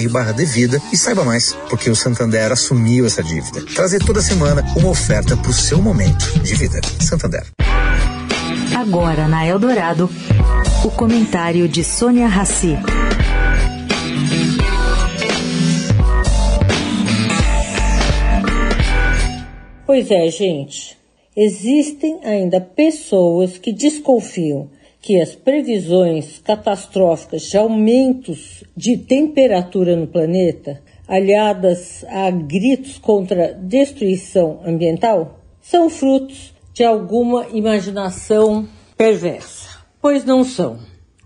santander.com.br/devida e saiba mais, porque o Santander Santander assumiu essa dívida. Trazer toda semana uma oferta para o seu momento de vida. Santander. Agora na Eldorado, o comentário de Sônia Rassi. Pois é, gente. Existem ainda pessoas que desconfiam que as previsões catastróficas de aumentos de temperatura no planeta aliadas a gritos contra destruição ambiental, são frutos de alguma imaginação perversa, pois não são.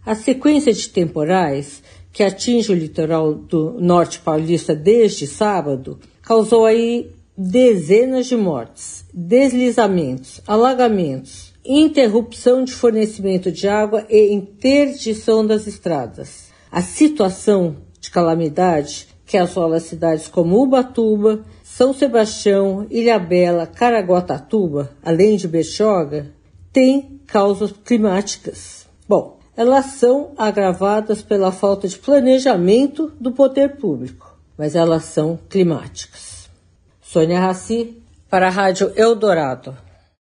A sequência de temporais que atinge o litoral do norte paulista desde sábado causou aí dezenas de mortes, deslizamentos, alagamentos, interrupção de fornecimento de água e interdição das estradas. A situação de calamidade que assola cidades como Ubatuba, São Sebastião, Ilhabela, Caraguatatuba, além de Bexoga, tem causas climáticas. Bom, elas são agravadas pela falta de planejamento do poder público, mas elas são climáticas. Sônia Raci, para a Rádio Eldorado.